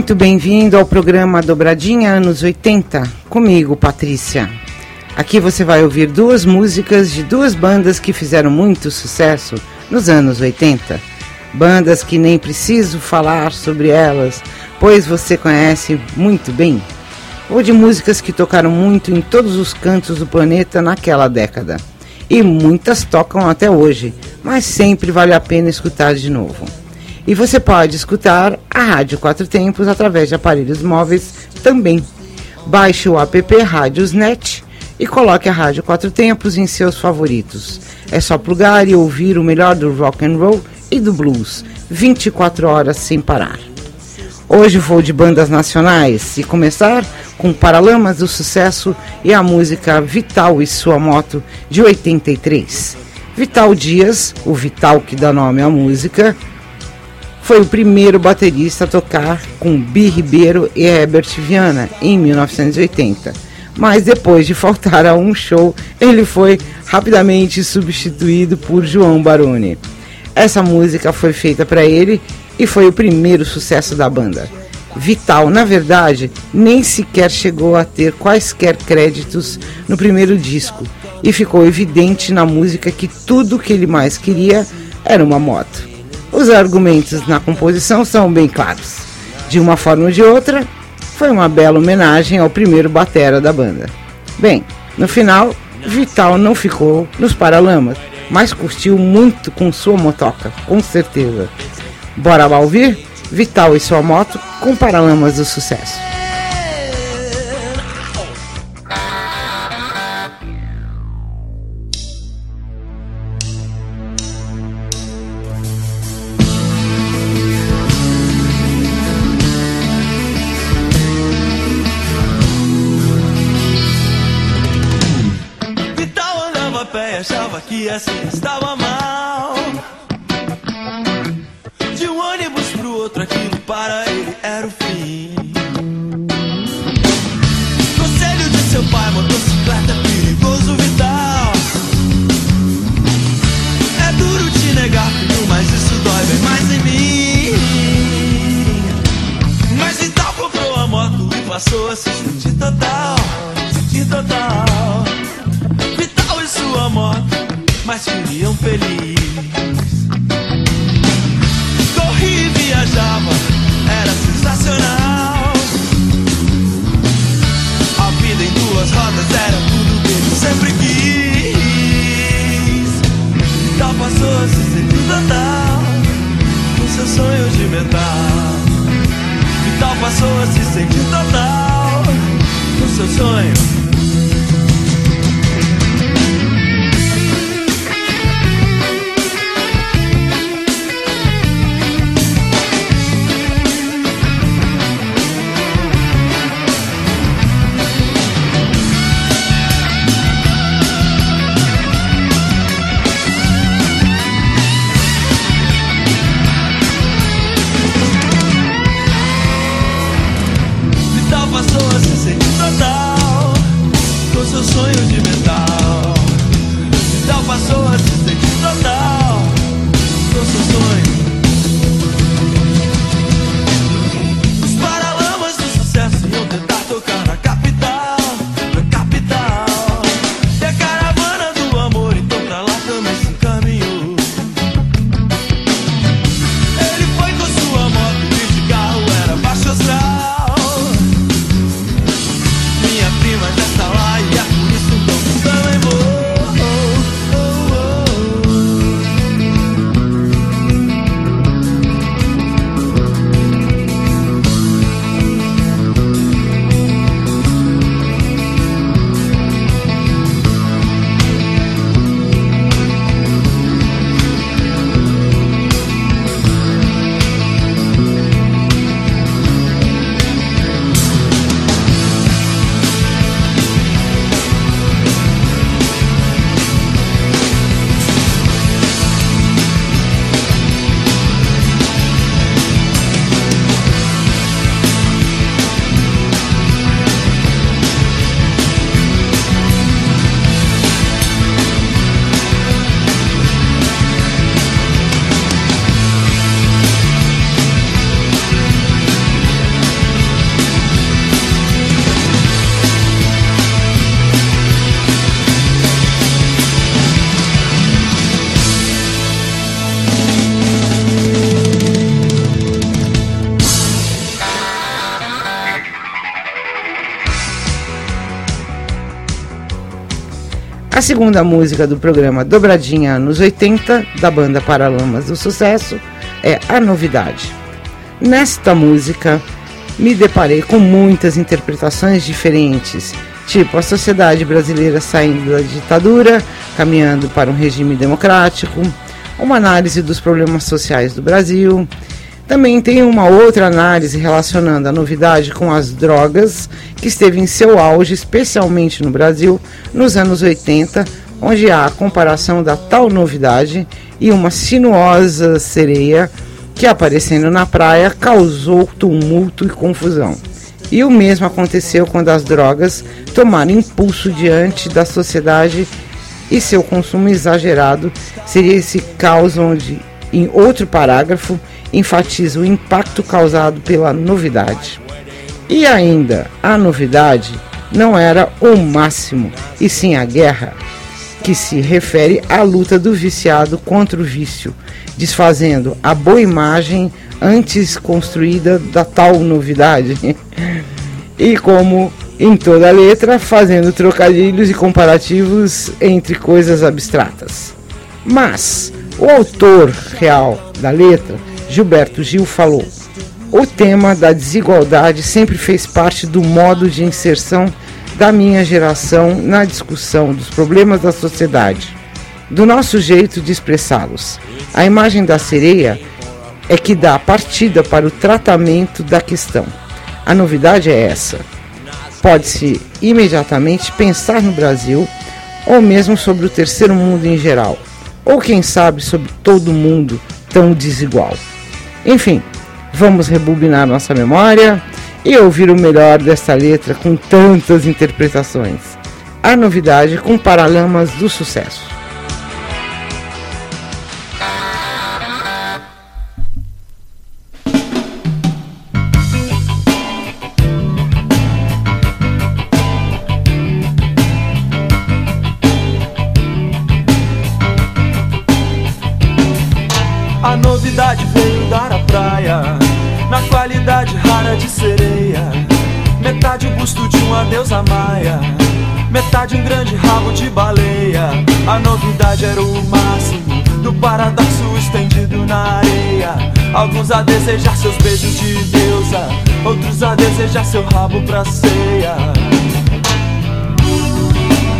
Muito bem-vindo ao programa Dobradinha Anos 80, comigo, Patrícia. Aqui você vai ouvir duas músicas de duas bandas que fizeram muito sucesso nos anos 80. Bandas que nem preciso falar sobre elas, pois você conhece muito bem. Ou de músicas que tocaram muito em todos os cantos do planeta naquela década. E muitas tocam até hoje, mas sempre vale a pena escutar de novo. E você pode escutar a Rádio Quatro Tempos através de aparelhos móveis também. Baixe o app Rádiosnet e coloque a Rádio Quatro Tempos em seus favoritos. É só plugar e ouvir o melhor do rock and roll e do blues, 24 horas sem parar. Hoje vou de bandas nacionais e começar com Paralamas do Sucesso e a música Vital e Sua Moto de 83. Vital Dias, o Vital que dá nome à música, foi o primeiro baterista a tocar com Bi Ribeiro e Herbert Viana em 1980. Mas depois de faltar a um show, ele foi rapidamente substituído por João Baroni. Essa música foi feita para ele e foi o primeiro sucesso da banda. Vital, na verdade, nem sequer chegou a ter quaisquer créditos no primeiro disco e ficou evidente na música que tudo que ele mais queria era uma moto. Os argumentos na composição são bem claros. De uma forma ou de outra, foi uma bela homenagem ao primeiro batera da banda. Bem, no final, Vital não ficou nos Paralamas, mas curtiu muito com sua motoca, com certeza. Bora lá ouvir? Vital e sua moto com Paralamas do Sucesso. Assim estava mal. De um ônibus pro outro, aquilo para ele era o fim. Conselho de seu pai, motocicleta perigoso, vital. É duro te negar, filho, mas isso dói bem mais em mim. Mas Vital comprou a moto e passou a se sentir total, sentir total. Mas viviam feliz. A segunda música do programa Dobradinha anos 80, da banda Paralamas do Sucesso, é A Novidade. Nesta música, me deparei com muitas interpretações diferentes, tipo a sociedade brasileira saindo da ditadura, caminhando para um regime democrático, uma análise dos problemas sociais do Brasil. Também tem uma outra análise relacionando a novidade com as drogas, que esteve em seu auge, especialmente no Brasil, nos anos 80, onde há a comparação da tal novidade e uma sinuosa sereia que, aparecendo na praia, causou tumulto e confusão. E o mesmo aconteceu quando as drogas tomaram impulso diante da sociedade e seu consumo exagerado seria esse caos onde, em outro parágrafo, enfatiza o impacto causado pela novidade. E ainda, a novidade não era o máximo, e sim a guerra, que se refere à luta do viciado contra o vício, desfazendo a boa imagem antes construída da tal novidade. e como em toda a letra, fazendo trocadilhos e comparativos entre coisas abstratas. Mas o autor real da letra, Gilberto Gil, falou: o tema da desigualdade sempre fez parte do modo de inserção da minha geração na discussão dos problemas da sociedade, do nosso jeito de expressá-los. A imagem da sereia é que dá partida para o tratamento da questão. A novidade é essa pode-se imediatamente pensar no Brasil ou mesmo sobre o terceiro mundo em geral, ou quem sabe sobre todo mundo tão desigual. Enfim, vamos rebobinar nossa memória e ouvir o melhor dessa letra com tantas interpretações. A novidade com Paralamas do Sucesso. Deusa maia. Metade um grande rabo de baleia. A novidade era o máximo Do paradoxo estendido na areia. Alguns a desejar seus beijos de deusa Outros a desejar seu rabo pra ceia.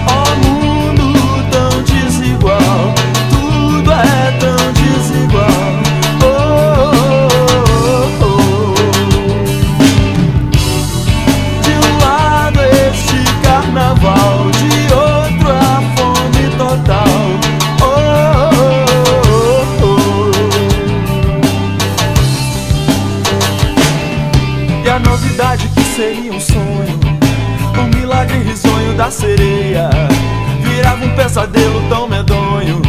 Oh mundo tão desigual Tudo é tão desigual sereia, virava um pesadelo tão medonho.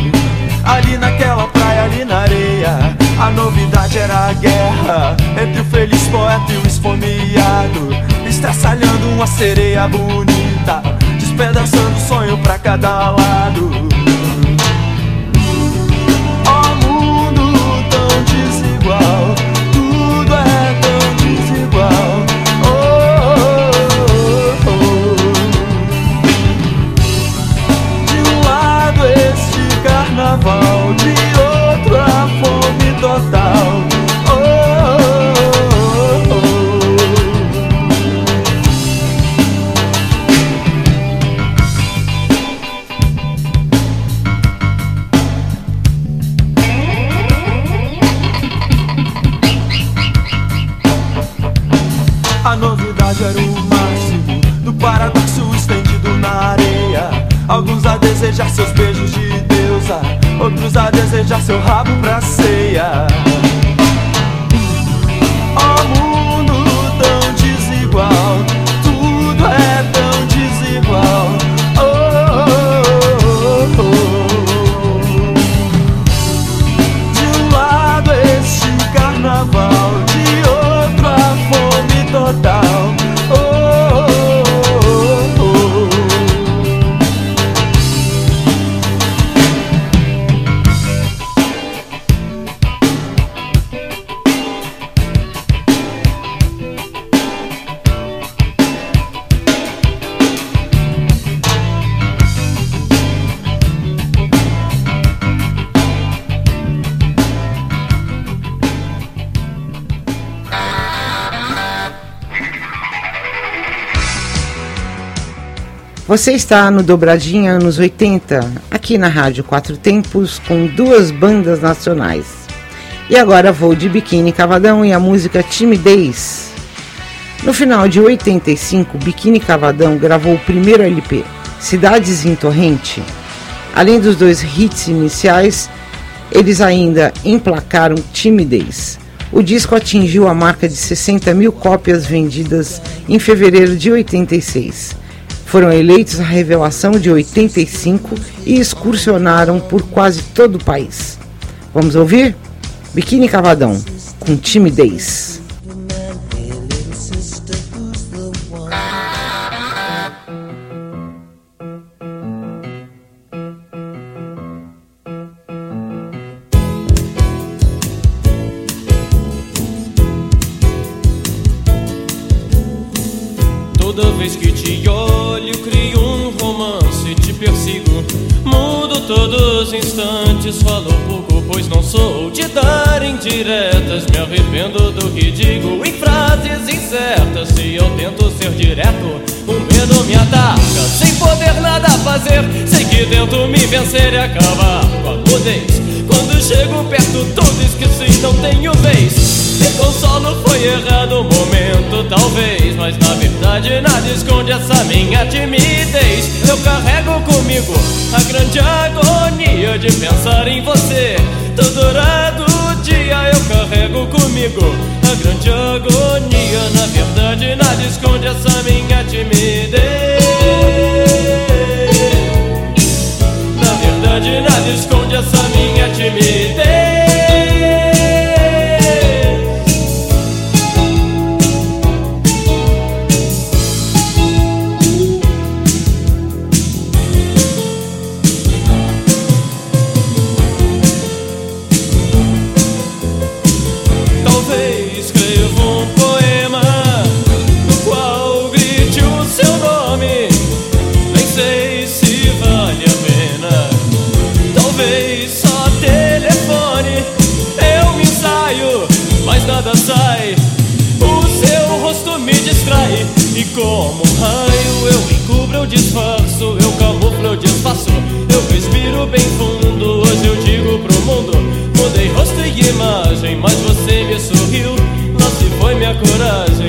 Ali naquela praia, ali na areia, a novidade era a guerra entre o feliz poeta e o esfomeado estraçalhando uma sereia bonita, despedaçando sonho pra cada lado. Você está no Dobradinha anos 80, aqui na Rádio Quatro Tempos, com duas bandas nacionais. E agora vou de Biquíni Cavadão e a música Timidez. No final de 85, Biquíni Cavadão gravou o primeiro LP, Cidades em Torrente. Além dos dois hits iniciais, eles ainda emplacaram Timidez. O disco atingiu a marca de 60 mil cópias vendidas em fevereiro de 86 foram eleitos a revelação de 85 e excursionaram por quase todo o país. Vamos ouvir? Biquíni Cavadão, com timidez. Indiretas. Me arrependo do que digo em frases incertas. Se eu tento ser direto, o medo me ataca. Sem poder nada fazer, sei que tento me vencer e acabar com a mudez Quando chego perto tudo esqueço e não tenho vez me consolo, foi errado o momento, talvez Mas na verdade nada esconde essa minha timidez Eu carrego comigo a grande agonia de pensar em você Todo dourado dia eu carrego comigo a grande agonia. Na verdade, nada esconde essa minha timidez. Como um raio eu encubro, eu disfarço Eu camuflo, eu desfaço Eu respiro bem fundo Hoje eu digo pro mundo. Mudei rosto e imagem Mas você me sorriu. Se foi minha coragem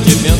grande vento.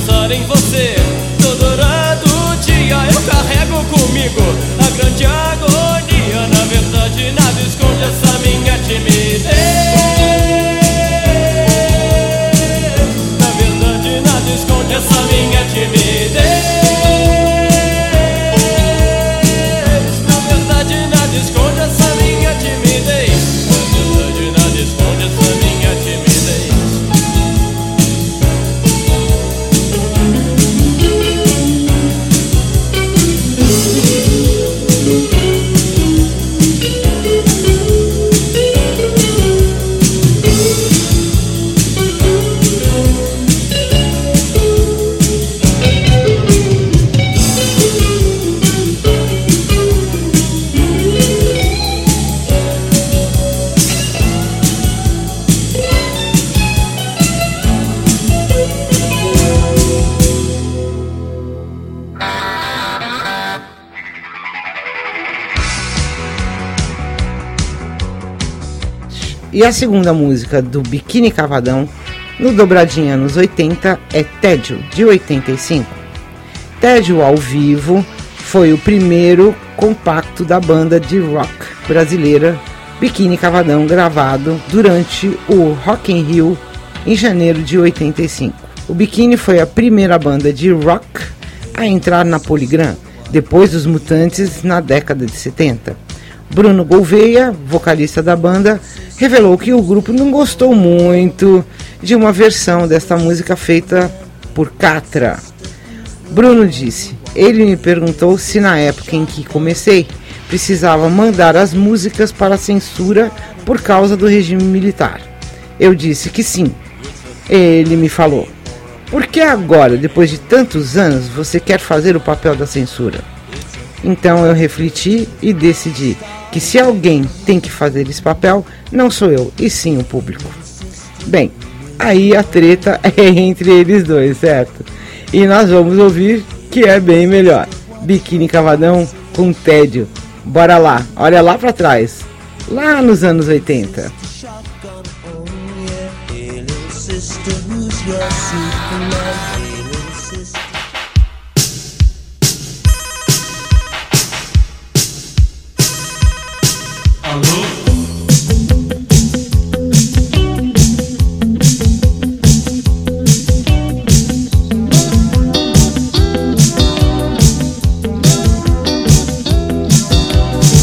E a segunda música do Biquíni Cavadão, no Dobradinha nos 80, é Tédio, de 85. Tédio ao vivo foi o primeiro compacto da banda de rock brasileira Biquíni Cavadão, gravado durante o Rock in Rio em janeiro de 85. O Biquíni foi a primeira banda de rock a entrar na Polygram, depois dos Mutantes na década de 70. Bruno Gouveia, vocalista da banda, revelou que o grupo não gostou muito de uma versão desta música feita por Catra. Bruno disse: Ele me perguntou se na época em que comecei precisava mandar as músicas para censura por causa do regime militar. Eu disse que sim. Ele me falou: Por que agora, depois de tantos anos, você quer fazer o papel da censura? Então eu refleti e decidi que se alguém tem que fazer esse papel, não sou eu, e sim o público. Bem, aí a treta é entre eles dois, certo? E nós vamos ouvir que é bem melhor. Biquíni Cavadão com tédio. Bora lá, olha lá para trás, lá nos anos 80.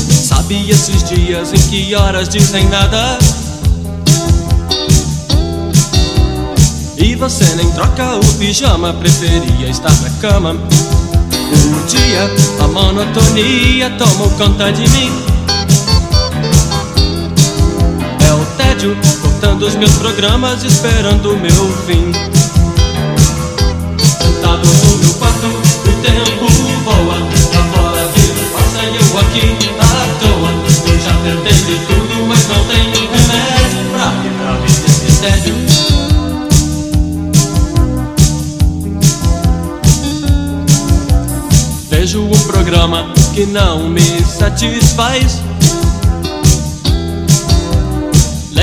Sabe esses dias em que horas dizem nada? E você nem troca o pijama, preferia estar na cama. O dia, a monotonia tomou conta de mim. O tédio, cortando os meus programas, esperando o meu fim. Sentado no meu quarto, o tempo voa. Lá fora vida passa e eu aqui à toa. Eu já tentei de tudo, mas não tenho remédio pra quebrar esse tédio. Vejo um programa que não me satisfaz.